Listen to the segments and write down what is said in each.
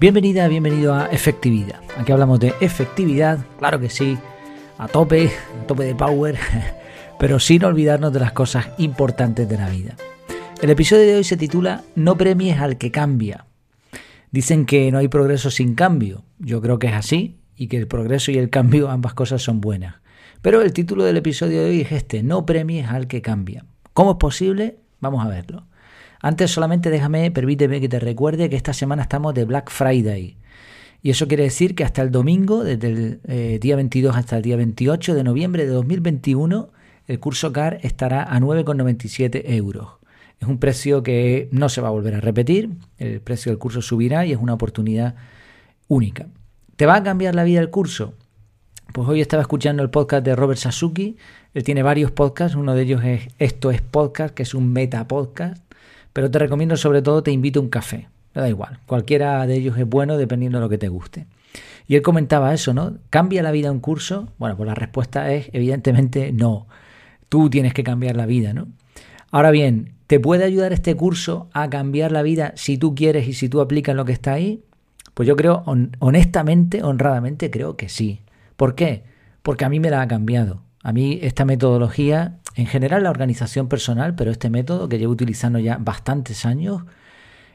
Bienvenida, bienvenido a Efectividad. Aquí hablamos de efectividad, claro que sí, a tope, a tope de power, pero sin olvidarnos de las cosas importantes de la vida. El episodio de hoy se titula No premies al que cambia. Dicen que no hay progreso sin cambio. Yo creo que es así y que el progreso y el cambio ambas cosas son buenas. Pero el título del episodio de hoy es este, No premies al que cambia. ¿Cómo es posible? Vamos a verlo. Antes solamente déjame, permíteme que te recuerde que esta semana estamos de Black Friday. Y eso quiere decir que hasta el domingo, desde el eh, día 22 hasta el día 28 de noviembre de 2021, el curso CAR estará a 9,97 euros. Es un precio que no se va a volver a repetir, el precio del curso subirá y es una oportunidad única. ¿Te va a cambiar la vida el curso? Pues hoy estaba escuchando el podcast de Robert Sasuki, él tiene varios podcasts, uno de ellos es Esto es Podcast, que es un meta podcast, pero te recomiendo sobre todo te invito a un café. Me da igual, cualquiera de ellos es bueno dependiendo de lo que te guste. Y él comentaba eso, ¿no? ¿Cambia la vida un curso? Bueno, pues la respuesta es evidentemente no. Tú tienes que cambiar la vida, ¿no? Ahora bien, ¿te puede ayudar este curso a cambiar la vida si tú quieres y si tú aplicas lo que está ahí? Pues yo creo, honestamente, honradamente, creo que sí. ¿Por qué? Porque a mí me la ha cambiado. A mí esta metodología en general la organización personal, pero este método que llevo utilizando ya bastantes años,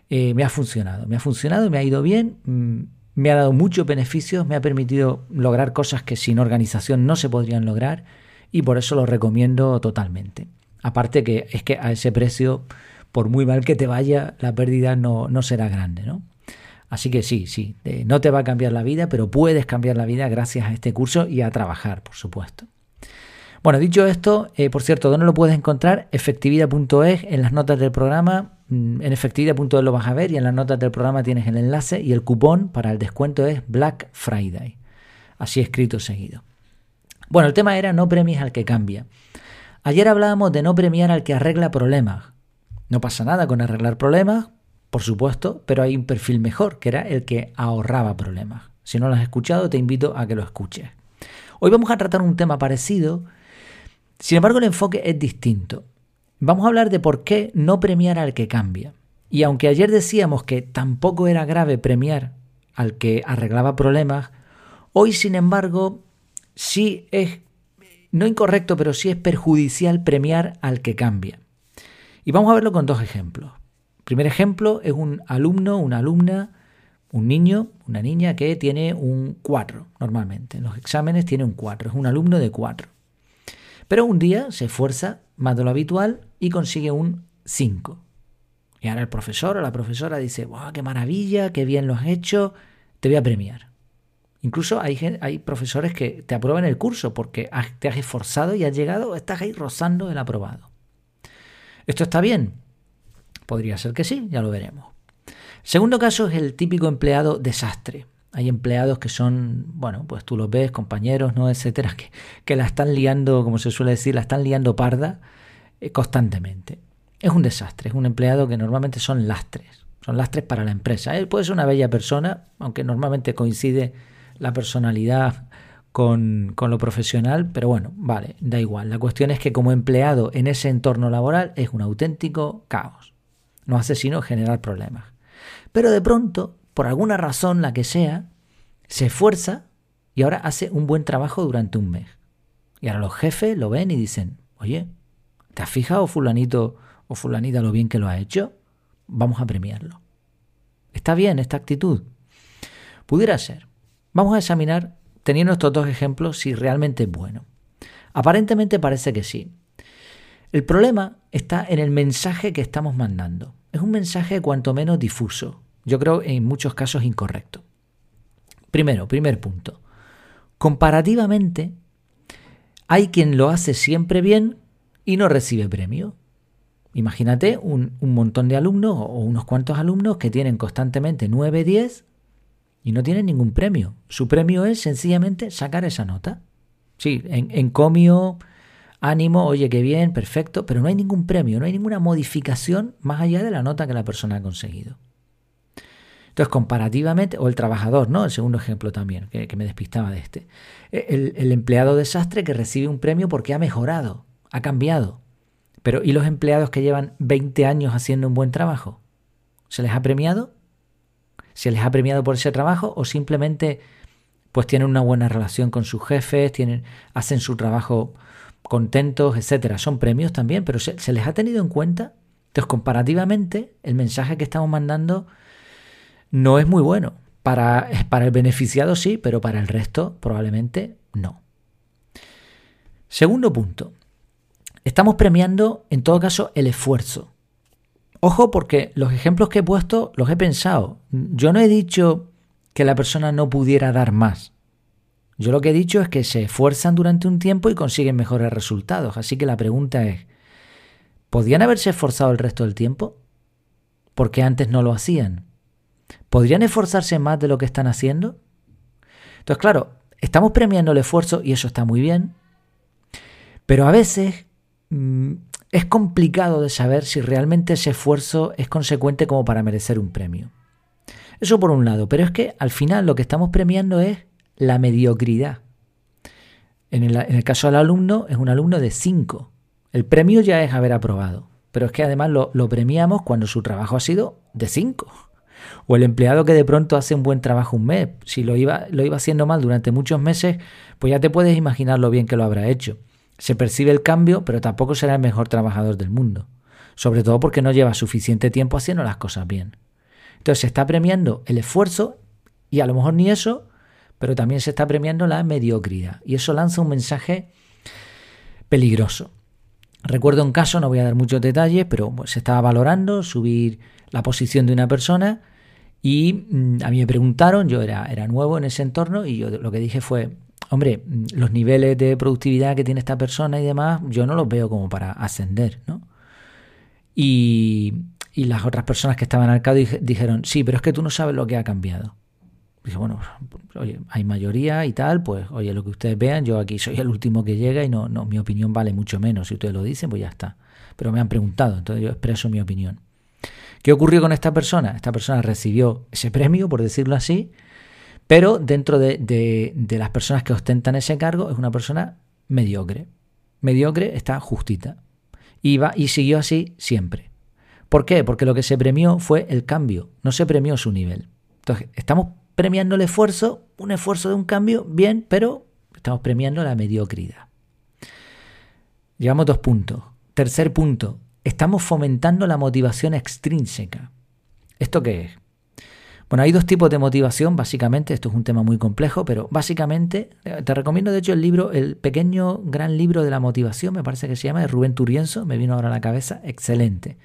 eh, me ha funcionado. Me ha funcionado, me ha ido bien, mm, me ha dado muchos beneficios, me ha permitido lograr cosas que sin organización no se podrían lograr y por eso lo recomiendo totalmente. Aparte que es que a ese precio, por muy mal que te vaya, la pérdida no, será grande, ¿no? Así que sí, sí, eh, no te va a cambiar la vida, pero puedes cambiar la vida gracias a este curso y a trabajar, por supuesto. Bueno, dicho esto, eh, por cierto, ¿dónde lo puedes encontrar? Efectividad.es en las notas del programa. Mm, en efectividad.es lo vas a ver y en las notas del programa tienes el enlace y el cupón para el descuento es Black Friday. Así escrito seguido. Bueno, el tema era no premies al que cambia. Ayer hablábamos de no premiar al que arregla problemas. No pasa nada con arreglar problemas, por supuesto, pero hay un perfil mejor, que era el que ahorraba problemas. Si no lo has escuchado, te invito a que lo escuches. Hoy vamos a tratar un tema parecido sin embargo, el enfoque es distinto. Vamos a hablar de por qué no premiar al que cambia. Y aunque ayer decíamos que tampoco era grave premiar al que arreglaba problemas, hoy, sin embargo, sí es, no incorrecto, pero sí es perjudicial premiar al que cambia. Y vamos a verlo con dos ejemplos. Primer ejemplo es un alumno, una alumna, un niño, una niña que tiene un 4 normalmente. En los exámenes tiene un 4, es un alumno de 4. Pero un día se esfuerza más de lo habitual y consigue un 5. Y ahora el profesor o la profesora dice, ¡wow, qué maravilla, qué bien lo has hecho, te voy a premiar! Incluso hay, profesores que te aprueban el curso porque te has esforzado y has llegado, estás ahí rozando el aprobado. ¿Esto está bien? Podría ser que sí, ya lo veremos. Segundo caso es el típico empleado desastre. Hay empleados que son, bueno, pues tú los ves, compañeros, ¿no? etcétera, que, que la están liando, como se suele decir, la están liando parda eh, constantemente. Es un desastre, es un empleado que normalmente son lastres, son lastres para la empresa. Él puede ser una bella persona, aunque normalmente coincide la personalidad con, con, lo profesional, pero bueno, vale, da igual. La cuestión es que como empleado en ese entorno laboral es un auténtico caos. No hace sino generar problemas. Pero de pronto por alguna razón, la que sea, se esfuerza y ahora hace un buen trabajo durante un mes. Y ahora los jefes lo ven y dicen, oye, ¿te has fijado fulanito o fulanita lo bien que lo ha hecho? Vamos a premiarlo. ¿Está bien esta actitud? Pudiera ser. Vamos a examinar, teniendo estos dos ejemplos, si realmente es bueno. Aparentemente parece que sí. El problema está en el mensaje que estamos mandando. Es un mensaje cuanto menos difuso, yo creo en muchos casos incorrecto. Primero, primer punto. Comparativamente, hay quien lo hace siempre bien y no recibe premio. Imagínate un, montón de alumnos o unos cuantos alumnos que tienen constantemente 9, 10 y no tienen ningún premio. Su premio es sencillamente sacar esa nota. Sí, en, en comio, ánimo, oye, qué bien, perfecto, pero no hay ningún premio, no hay ninguna modificación más allá de la nota que la persona ha conseguido. Entonces, comparativamente, o el trabajador, ¿no? El segundo ejemplo también, que, me despistaba de este. E, el, empleado desastre que recibe un premio porque ha mejorado, ha cambiado. Pero, ¿y los empleados que llevan 20 años haciendo un buen trabajo? ¿Se les ha premiado? se les ha premiado por ese trabajo o simplemente pues tienen una buena relación con sus jefes, tienen, hacen su trabajo contentos, etcétera. Son premios también, pero se, se les ha tenido en cuenta. Entonces, comparativamente, el mensaje que estamos mandando no es muy bueno. Para, para el beneficiado sí, pero para el resto probablemente no. Segundo punto. Estamos premiando, en todo caso, el esfuerzo. Ojo porque los ejemplos que he puesto los he pensado. Yo no he dicho que la persona no pudiera dar más. Yo lo que he dicho es que se esfuerzan durante un tiempo y consiguen mejores resultados. Así que la pregunta es, ¿podrían haberse esforzado el resto del tiempo? Porque antes no lo hacían. ¿Podrían esforzarse más de lo que están haciendo? Entonces, claro, estamos premiando el esfuerzo y eso está muy bien, pero a veces mm, es complicado de saber si realmente ese esfuerzo es consecuente como para merecer un premio. Eso por un lado, pero es que al final lo que estamos premiando es la mediocridad. En el, caso del alumno es un alumno de 5. El premio ya es haber aprobado, pero es que además lo, lo premiamos cuando su trabajo ha sido de 5. O el empleado que de pronto hace un buen trabajo un mes. Si lo iba, lo iba haciendo mal durante muchos meses, pues ya te puedes imaginar lo bien que lo habrá hecho. Se percibe el cambio, pero tampoco será el mejor trabajador del mundo. Sobre todo porque no lleva suficiente tiempo haciendo las cosas bien. Entonces se está premiando el esfuerzo y a lo mejor ni eso, pero también se está premiando la mediocridad. Y eso lanza un mensaje peligroso. Recuerdo un caso, no voy a dar muchos detalles, pero se estaba valorando subir la posición de una persona y mm, a mí me preguntaron, yo era, era nuevo en ese entorno y yo lo que dije fue, hombre, mm, los niveles de productividad que tiene esta persona y demás, yo no los veo como para ascender, ¿no? Y, y las otras personas que estaban al lado dijeron, sí, pero es que tú no sabes lo que ha cambiado. Dije, bueno, oye, hay mayoría y tal, pues oye, lo que ustedes vean, yo aquí soy el último que llega y no, no, mi opinión vale mucho menos. Si ustedes lo dicen, pues ya está. Pero me han preguntado, entonces yo expreso mi opinión. ¿Qué ocurrió con esta persona? Esta persona recibió ese premio, por decirlo así, pero dentro de, las personas que ostentan ese cargo es una persona mediocre. Mediocre está justita. Y, y siguió así siempre. ¿Por qué? Porque lo que se premió fue el cambio, no se premió su nivel. Entonces, estamos premiando el esfuerzo, un esfuerzo de un cambio, bien, pero estamos premiando la mediocridad. Llevamos dos puntos. Tercer punto, estamos fomentando la motivación extrínseca. ¿Esto qué es? Bueno, hay dos tipos de motivación, básicamente, esto es un tema muy complejo, pero básicamente eh, te recomiendo de hecho el libro, el pequeño gran libro de la motivación, me parece que se llama, de Rubén Turienzo, me vino ahora a la cabeza, excelente.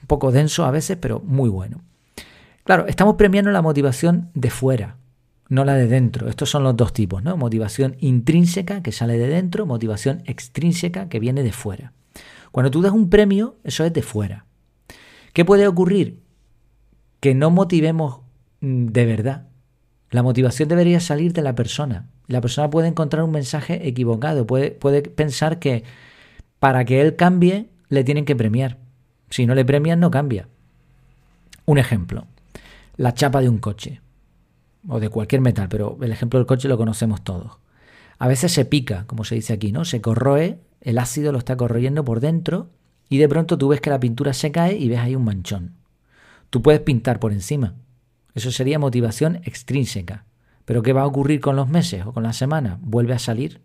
Un poco denso a veces, pero muy bueno. Claro, estamos premiando la motivación de fuera, no la de dentro. Estos son los dos tipos, ¿no? Motivación intrínseca, que sale de dentro, motivación extrínseca, que viene de fuera. Cuando tú das un premio, eso es de fuera. ¿Qué puede ocurrir? Que no motivemos mm, de verdad. La motivación debería salir de la persona. La persona puede encontrar un mensaje equivocado, puede, puede pensar que para que él cambie le tienen que premiar. Si no le premian, no cambia. Un ejemplo, la chapa de un coche, o de cualquier metal, pero el ejemplo del coche lo conocemos todos. A veces se pica, como se dice aquí, ¿no? Se corroe el ácido lo está corroyendo por dentro y de pronto tú ves que la pintura se cae y ves ahí un manchón. Tú puedes pintar por encima. Eso sería motivación extrínseca. Pero ¿qué va a ocurrir con los meses o con las semanas? Vuelve a salir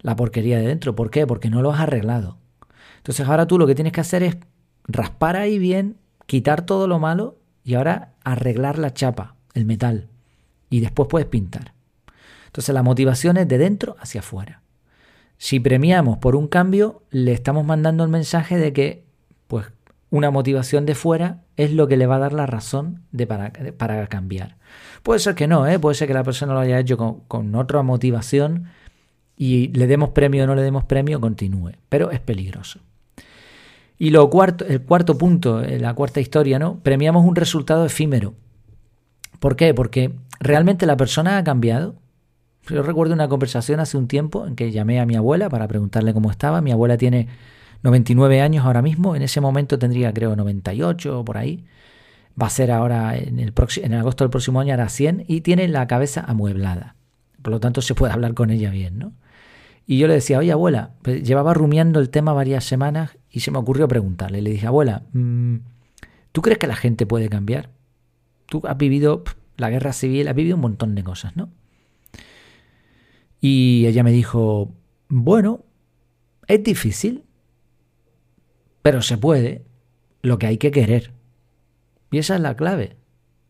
la porquería de dentro. ¿Por qué? Porque no lo has arreglado. Entonces ahora tú lo que tienes que hacer es raspar ahí bien, quitar todo lo malo y ahora arreglar la chapa, el metal. Y después puedes pintar. Entonces la motivación es de dentro hacia afuera. Si premiamos por un cambio, le estamos mandando el mensaje de que pues, una motivación de fuera es lo que le va a dar la razón de para, para cambiar. Puede ser que no, ¿eh? puede ser que la persona lo haya hecho con, con otra motivación y le demos premio o no le demos premio, continúe. Pero es peligroso. Y lo cuarto, el cuarto punto, eh, la cuarta historia, ¿no? Premiamos un resultado efímero. ¿Por qué? Porque realmente la persona ha cambiado, yo recuerdo una conversación hace un tiempo en que llamé a mi abuela para preguntarle cómo estaba. Mi abuela tiene 99 años ahora mismo, en ese momento tendría creo 98 o por ahí. Va a ser ahora en el, en agosto del próximo año hará 100 y tiene la cabeza amueblada. Por lo tanto se puede hablar con ella bien, ¿no? Y yo le decía, oye abuela, pues llevaba rumiando el tema varias semanas y se me ocurrió preguntarle. Le dije, abuela, mm, ¿tú crees que la gente puede cambiar? tú has vivido la guerra civil, has vivido un montón de cosas, ¿no? Y ella me dijo, bueno, es difícil, pero se puede, lo que hay que querer. Y esa es la clave.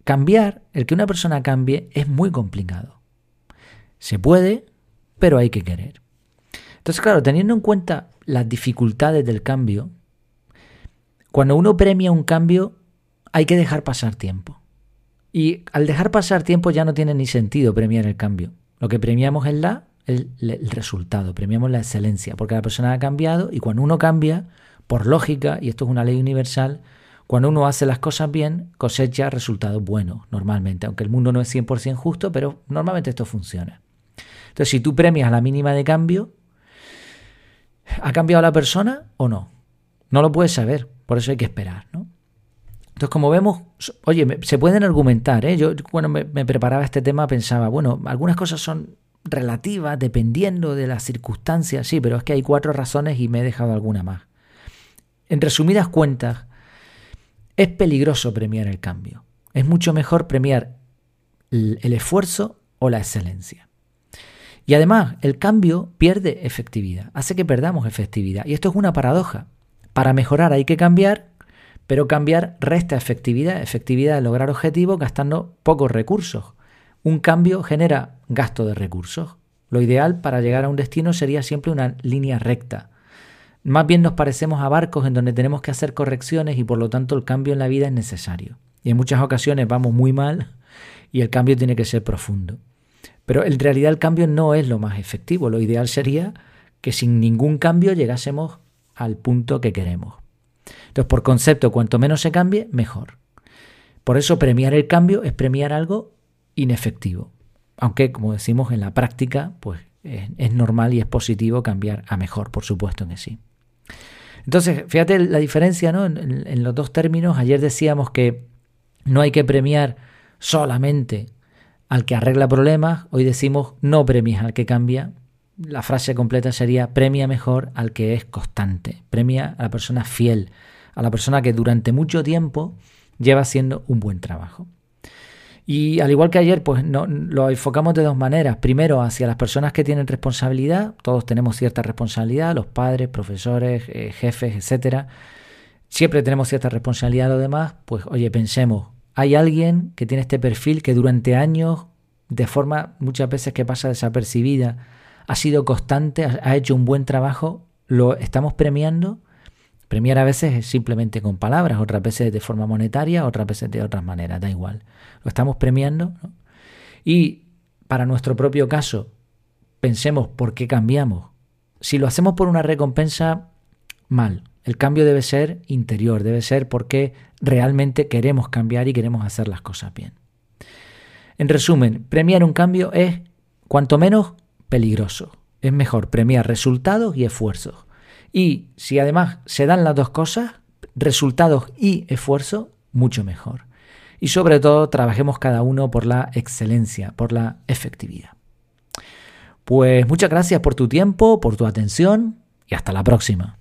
Cambiar, el que una persona cambie, es muy complicado. Se puede, pero hay que querer. Entonces, claro, teniendo en cuenta las dificultades del cambio, cuando uno premia un cambio, hay que dejar pasar tiempo. Y al dejar pasar tiempo ya no tiene ni sentido premiar el cambio. Lo que premiamos es la, el, el resultado, premiamos la excelencia, porque la persona ha cambiado y cuando uno cambia, por lógica, y esto es una ley universal, cuando uno hace las cosas bien, cosecha resultados buenos, normalmente, aunque el mundo no es 100% justo, pero normalmente esto funciona. Entonces, si tú premias la mínima de cambio, ¿ha cambiado la persona o no? No lo puedes saber, por eso hay que esperar, ¿no? Entonces, como vemos, oye, se pueden argumentar, ¿eh? Yo cuando me, me preparaba este tema pensaba, bueno, algunas cosas son relativas, dependiendo de las circunstancias, sí, pero es que hay cuatro razones y me he dejado alguna más. En resumidas cuentas, es peligroso premiar el cambio. Es mucho mejor premiar el esfuerzo o la excelencia. Y además, el cambio pierde efectividad, hace que perdamos efectividad. Y esto es una paradoja. Para mejorar hay que cambiar, pero cambiar resta efectividad, efectividad de lograr objetivos gastando pocos recursos. Un cambio genera gasto de recursos. Lo ideal para llegar a un destino sería siempre una línea recta. Más bien nos parecemos a barcos en donde tenemos que hacer correcciones y por lo tanto el cambio en la vida es necesario. Y en muchas ocasiones vamos muy mal y el cambio tiene que ser profundo. Pero en realidad el cambio no es lo más efectivo. Lo ideal sería que sin ningún cambio llegásemos al punto que queremos. Entonces, por concepto, cuanto menos se cambie, mejor. Por eso premiar el cambio es premiar algo inefectivo. Aunque, como decimos en la práctica, pues es, normal y es positivo cambiar a mejor, por supuesto que sí. Entonces, fíjate la diferencia ¿no? en, los dos términos. Ayer decíamos que no hay que premiar solamente al que arregla problemas. Hoy decimos no premies al que cambia. La frase completa sería premia mejor al que es constante. Premia a la persona fiel, a la persona que durante mucho tiempo lleva haciendo un buen trabajo. Y al igual que ayer, pues no, lo enfocamos de dos maneras. Primero, hacia las personas que tienen responsabilidad. Todos tenemos cierta responsabilidad, los padres, profesores, eh, jefes, etcétera. Siempre tenemos cierta responsabilidad a los demás. Pues oye, pensemos, hay alguien que tiene este perfil que durante años, de forma muchas veces que pasa desapercibida, ha sido constante, ha hecho un buen trabajo, lo estamos premiando. Premiar a veces es simplemente con palabras, otras veces de forma monetaria, otras veces de otras maneras, da igual lo estamos premiando. Y para nuestro propio caso, pensemos por qué cambiamos. Si lo hacemos por una recompensa, mal. El cambio debe ser interior, debe ser porque realmente queremos cambiar y queremos hacer las cosas bien. En resumen, premiar un cambio es, cuanto menos, peligroso. Es mejor premiar resultados y esfuerzos. Y si además se dan las dos cosas, resultados y esfuerzo, mucho mejor y sobre todo trabajemos cada uno por la excelencia, por la efectividad. Pues muchas gracias por tu tiempo, por tu atención y hasta la próxima.